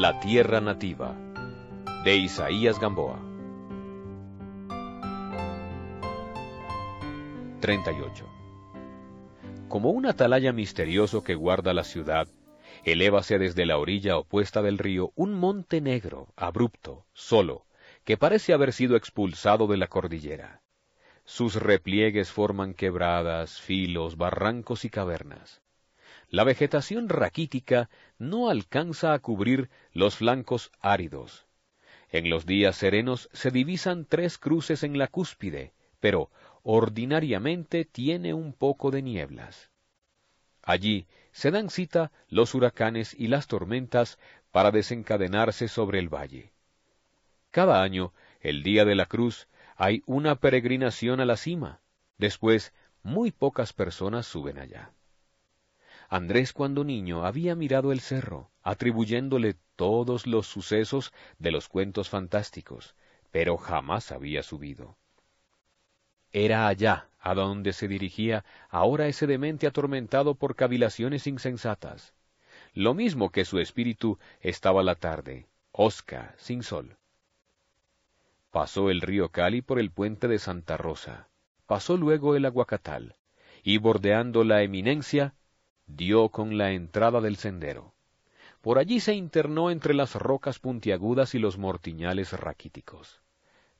La tierra nativa de Isaías Gamboa 38 Como un atalaya misterioso que guarda la ciudad, elévase desde la orilla opuesta del río un monte negro, abrupto, solo, que parece haber sido expulsado de la cordillera. Sus repliegues forman quebradas, filos, barrancos y cavernas. La vegetación raquítica no alcanza a cubrir los flancos áridos. En los días serenos se divisan tres cruces en la cúspide, pero ordinariamente tiene un poco de nieblas. Allí se dan cita los huracanes y las tormentas para desencadenarse sobre el valle. Cada año, el día de la cruz, hay una peregrinación a la cima. Después, muy pocas personas suben allá. Andrés cuando niño había mirado el cerro, atribuyéndole todos los sucesos de los cuentos fantásticos, pero jamás había subido. Era allá a donde se dirigía ahora ese demente atormentado por cavilaciones insensatas. Lo mismo que su espíritu estaba la tarde, osca, sin sol. Pasó el río Cali por el puente de Santa Rosa, pasó luego el Aguacatal, y bordeando la eminencia, dio con la entrada del sendero. Por allí se internó entre las rocas puntiagudas y los mortiñales raquíticos.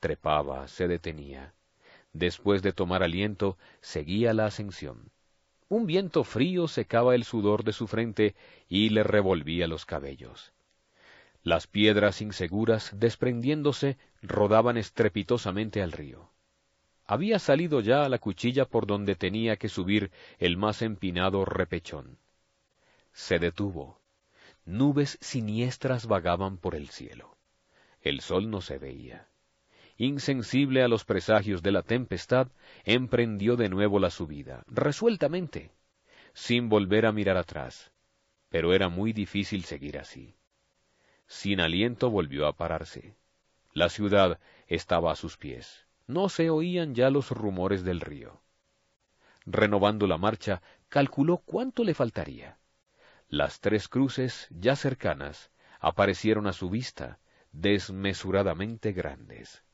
Trepaba, se detenía. Después de tomar aliento, seguía la ascensión. Un viento frío secaba el sudor de su frente y le revolvía los cabellos. Las piedras inseguras, desprendiéndose, rodaban estrepitosamente al río. Había salido ya a la cuchilla por donde tenía que subir el más empinado repechón. Se detuvo. Nubes siniestras vagaban por el cielo. El sol no se veía. Insensible a los presagios de la tempestad, emprendió de nuevo la subida, resueltamente, sin volver a mirar atrás. Pero era muy difícil seguir así. Sin aliento volvió a pararse. La ciudad estaba a sus pies. No se oían ya los rumores del río. Renovando la marcha, calculó cuánto le faltaría. Las tres cruces, ya cercanas, aparecieron a su vista, desmesuradamente grandes.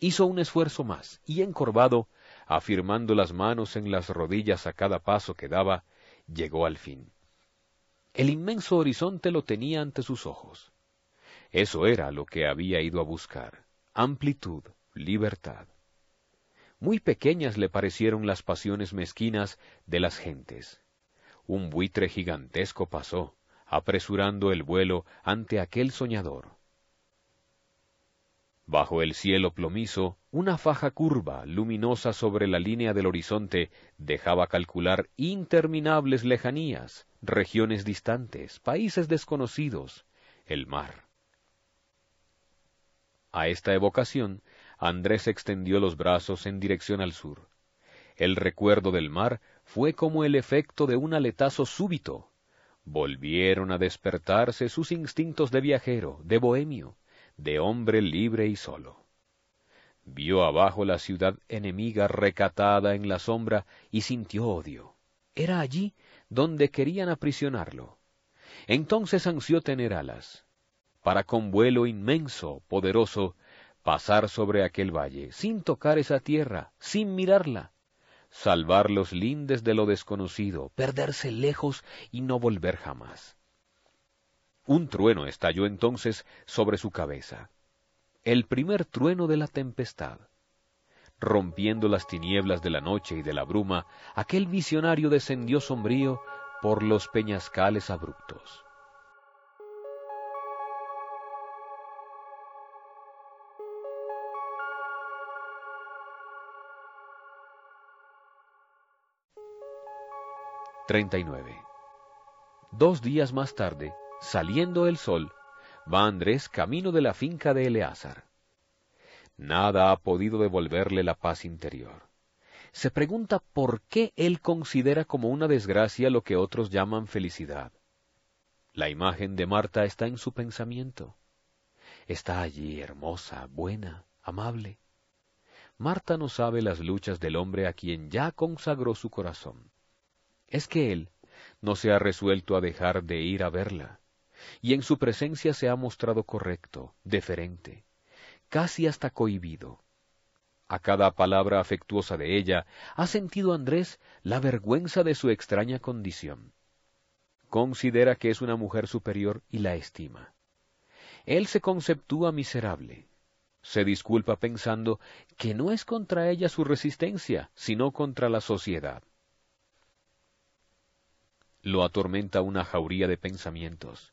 Hizo un esfuerzo más, y encorvado, afirmando las manos en las rodillas a cada paso que daba, llegó al fin. El inmenso horizonte lo tenía ante sus ojos. Eso era lo que había ido a buscar, amplitud, libertad. Muy pequeñas le parecieron las pasiones mezquinas de las gentes. Un buitre gigantesco pasó, apresurando el vuelo ante aquel soñador. Bajo el cielo plomizo, una faja curva, luminosa sobre la línea del horizonte, dejaba calcular interminables lejanías, regiones distantes, países desconocidos, el mar. A esta evocación, Andrés extendió los brazos en dirección al sur. El recuerdo del mar fue como el efecto de un aletazo súbito. Volvieron a despertarse sus instintos de viajero, de bohemio, de hombre libre y solo. Vio abajo la ciudad enemiga recatada en la sombra y sintió odio. Era allí donde querían aprisionarlo. Entonces ansió tener alas, para con vuelo inmenso, poderoso, pasar sobre aquel valle, sin tocar esa tierra, sin mirarla, salvar los lindes de lo desconocido, perderse lejos y no volver jamás. Un trueno estalló entonces sobre su cabeza, el primer trueno de la tempestad rompiendo las tinieblas de la noche y de la bruma, aquel visionario descendió sombrío por los peñascales abruptos. Nueve. Dos días más tarde, saliendo el sol, va Andrés camino de la finca de Eleazar. Nada ha podido devolverle la paz interior. Se pregunta por qué él considera como una desgracia lo que otros llaman felicidad. La imagen de Marta está en su pensamiento. Está allí hermosa, buena, amable. Marta no sabe las luchas del hombre a quien ya consagró su corazón. Es que él no se ha resuelto a dejar de ir a verla. y en su presencia se ha mostrado correcto, deferente, casi hasta cohibido. A cada palabra afectuosa de ella ha sentido Andrés la vergüenza de su extraña condición. Considera que es una mujer superior y la estima. Él se conceptúa miserable. Se disculpa pensando que no es contra ella su resistencia, sino contra la sociedad. Lo atormenta una jauría de pensamientos.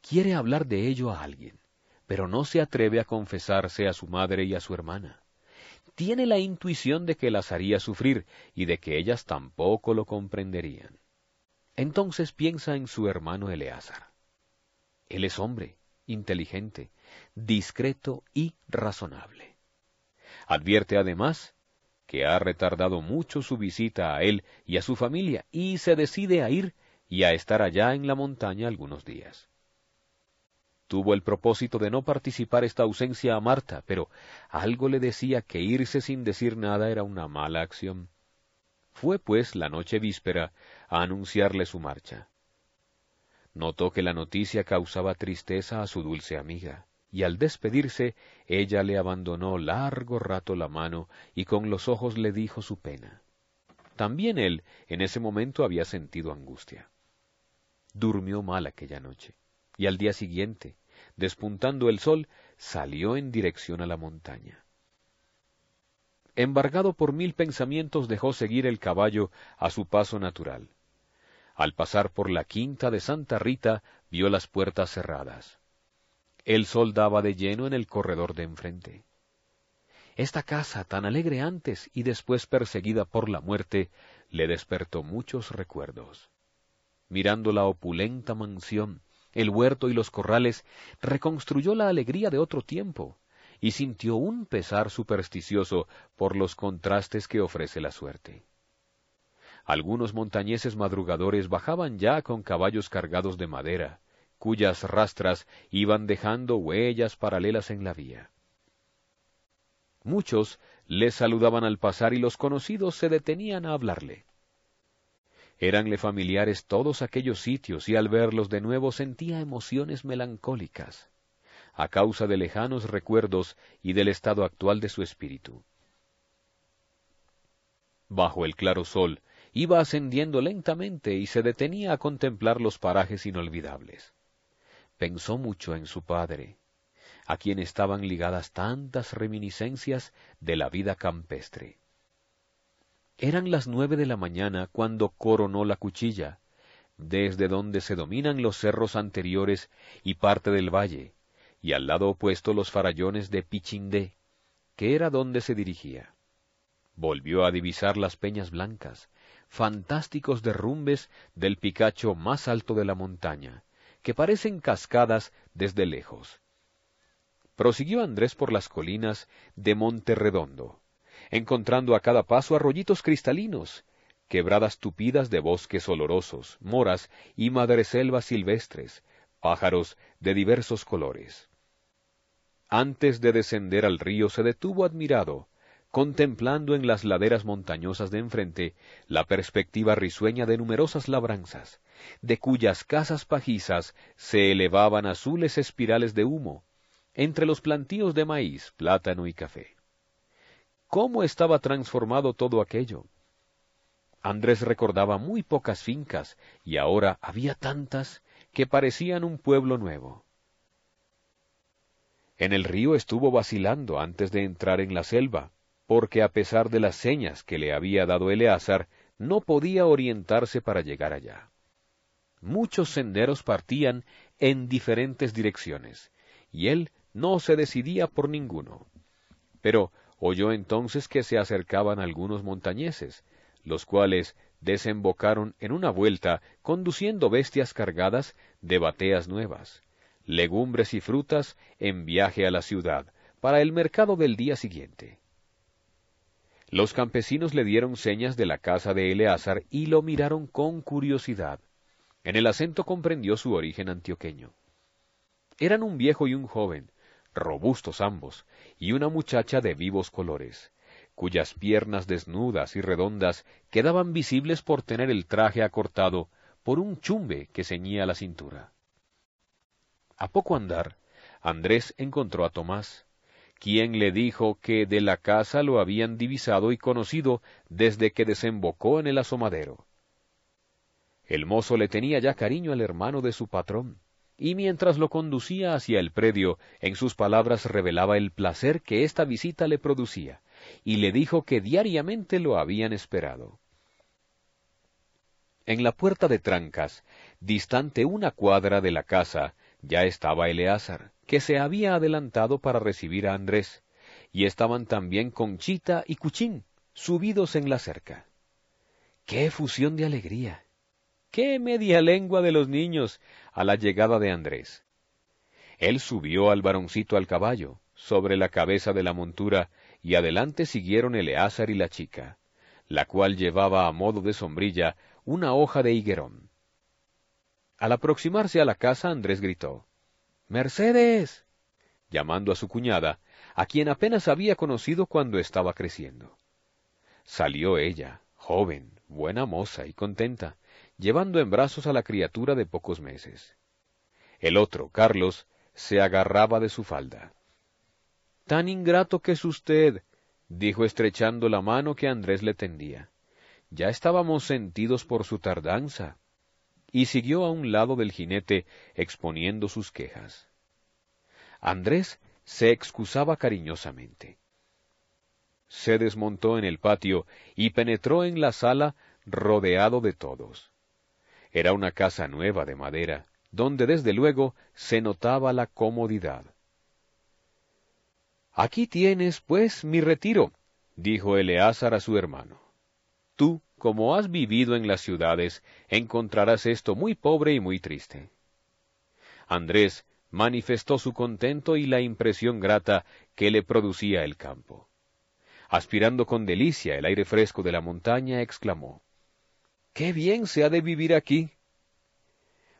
Quiere hablar de ello a alguien, pero no se atreve a confesarse a su madre y a su hermana. Tiene la intuición de que las haría sufrir y de que ellas tampoco lo comprenderían. Entonces piensa en su hermano Eleazar. Él es hombre, inteligente, discreto y razonable. Advierte además que ha retardado mucho su visita a él y a su familia y se decide a ir y a estar allá en la montaña algunos días. Tuvo el propósito de no participar esta ausencia a Marta, pero algo le decía que irse sin decir nada era una mala acción. Fue, pues, la noche víspera a anunciarle su marcha. Notó que la noticia causaba tristeza a su dulce amiga, y al despedirse ella le abandonó largo rato la mano y con los ojos le dijo su pena. También él en ese momento había sentido angustia. Durmió mal aquella noche y al día siguiente, despuntando el sol, salió en dirección a la montaña. Embargado por mil pensamientos dejó seguir el caballo a su paso natural. Al pasar por la quinta de Santa Rita vio las puertas cerradas. El sol daba de lleno en el corredor de enfrente. Esta casa, tan alegre antes y después perseguida por la muerte, le despertó muchos recuerdos. Mirando la opulenta mansión, el huerto y los corrales, reconstruyó la alegría de otro tiempo, y sintió un pesar supersticioso por los contrastes que ofrece la suerte. Algunos montañeses madrugadores bajaban ya con caballos cargados de madera, cuyas rastras iban dejando huellas paralelas en la vía. Muchos les saludaban al pasar y los conocidos se detenían a hablarle. Éranle familiares todos aquellos sitios y al verlos de nuevo sentía emociones melancólicas, a causa de lejanos recuerdos y del estado actual de su espíritu. Bajo el claro sol iba ascendiendo lentamente y se detenía a contemplar los parajes inolvidables. Pensó mucho en su padre, a quien estaban ligadas tantas reminiscencias de la vida campestre. Eran las nueve de la mañana cuando coronó la cuchilla, desde donde se dominan los cerros anteriores y parte del valle, y al lado opuesto los farallones de Pichindé, que era donde se dirigía. Volvió a divisar las peñas blancas, fantásticos derrumbes del picacho más alto de la montaña, que parecen cascadas desde lejos. Prosiguió Andrés por las colinas de Monte Redondo, encontrando a cada paso arroyitos cristalinos, quebradas tupidas de bosques olorosos, moras y madreselvas silvestres, pájaros de diversos colores. Antes de descender al río se detuvo admirado, contemplando en las laderas montañosas de enfrente la perspectiva risueña de numerosas labranzas, de cuyas casas pajizas se elevaban azules espirales de humo, entre los plantíos de maíz, plátano y café cómo estaba transformado todo aquello. Andrés recordaba muy pocas fincas, y ahora había tantas que parecían un pueblo nuevo. En el río estuvo vacilando antes de entrar en la selva, porque a pesar de las señas que le había dado Eleazar, no podía orientarse para llegar allá. Muchos senderos partían en diferentes direcciones, y él no se decidía por ninguno. Pero oyó entonces que se acercaban algunos montañeses, los cuales desembocaron en una vuelta conduciendo bestias cargadas de bateas nuevas, legumbres y frutas en viaje a la ciudad para el mercado del día siguiente. Los campesinos le dieron señas de la casa de Eleazar y lo miraron con curiosidad. En el acento comprendió su origen antioqueño. Eran un viejo y un joven, robustos ambos, y una muchacha de vivos colores, cuyas piernas desnudas y redondas quedaban visibles por tener el traje acortado por un chumbe que ceñía la cintura. A poco andar, Andrés encontró a Tomás, quien le dijo que de la casa lo habían divisado y conocido desde que desembocó en el asomadero. El mozo le tenía ya cariño al hermano de su patrón, y mientras lo conducía hacia el predio, en sus palabras revelaba el placer que esta visita le producía, y le dijo que diariamente lo habían esperado. En la puerta de Trancas, distante una cuadra de la casa, ya estaba Eleazar, que se había adelantado para recibir a Andrés, y estaban también Conchita y Cuchín, subidos en la cerca. ¡Qué efusión de alegría! ¡Qué media lengua de los niños! a la llegada de Andrés. Él subió al varoncito al caballo, sobre la cabeza de la montura, y adelante siguieron Eleazar y la chica, la cual llevaba a modo de sombrilla una hoja de higuerón. Al aproximarse a la casa, Andrés gritó Mercedes. llamando a su cuñada, a quien apenas había conocido cuando estaba creciendo. Salió ella, joven, buena moza y contenta, llevando en brazos a la criatura de pocos meses. El otro, Carlos, se agarraba de su falda. Tan ingrato que es usted, dijo estrechando la mano que Andrés le tendía. Ya estábamos sentidos por su tardanza. Y siguió a un lado del jinete exponiendo sus quejas. Andrés se excusaba cariñosamente. Se desmontó en el patio y penetró en la sala rodeado de todos. Era una casa nueva de madera, donde desde luego se notaba la comodidad. Aquí tienes, pues, mi retiro, dijo Eleazar a su hermano. Tú, como has vivido en las ciudades, encontrarás esto muy pobre y muy triste. Andrés manifestó su contento y la impresión grata que le producía el campo. Aspirando con delicia el aire fresco de la montaña, exclamó Qué bien se ha de vivir aquí.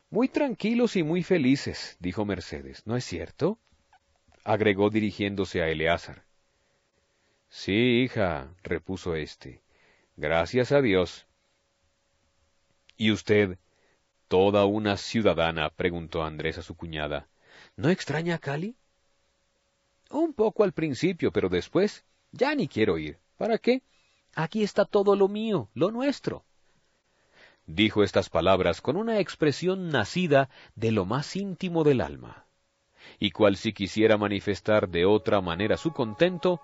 Muy tranquilos y muy felices, dijo Mercedes, ¿no es cierto? agregó dirigiéndose a Eleazar. Sí, hija, repuso éste, gracias a Dios. ¿Y usted, toda una ciudadana? preguntó Andrés a su cuñada. ¿No extraña a Cali? Un poco al principio, pero después ya ni quiero ir. ¿Para qué? Aquí está todo lo mío, lo nuestro. Dijo estas palabras con una expresión nacida de lo más íntimo del alma y cual si quisiera manifestar de otra manera su contento,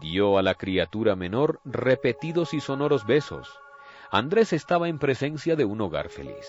dio a la criatura menor repetidos y sonoros besos. Andrés estaba en presencia de un hogar feliz.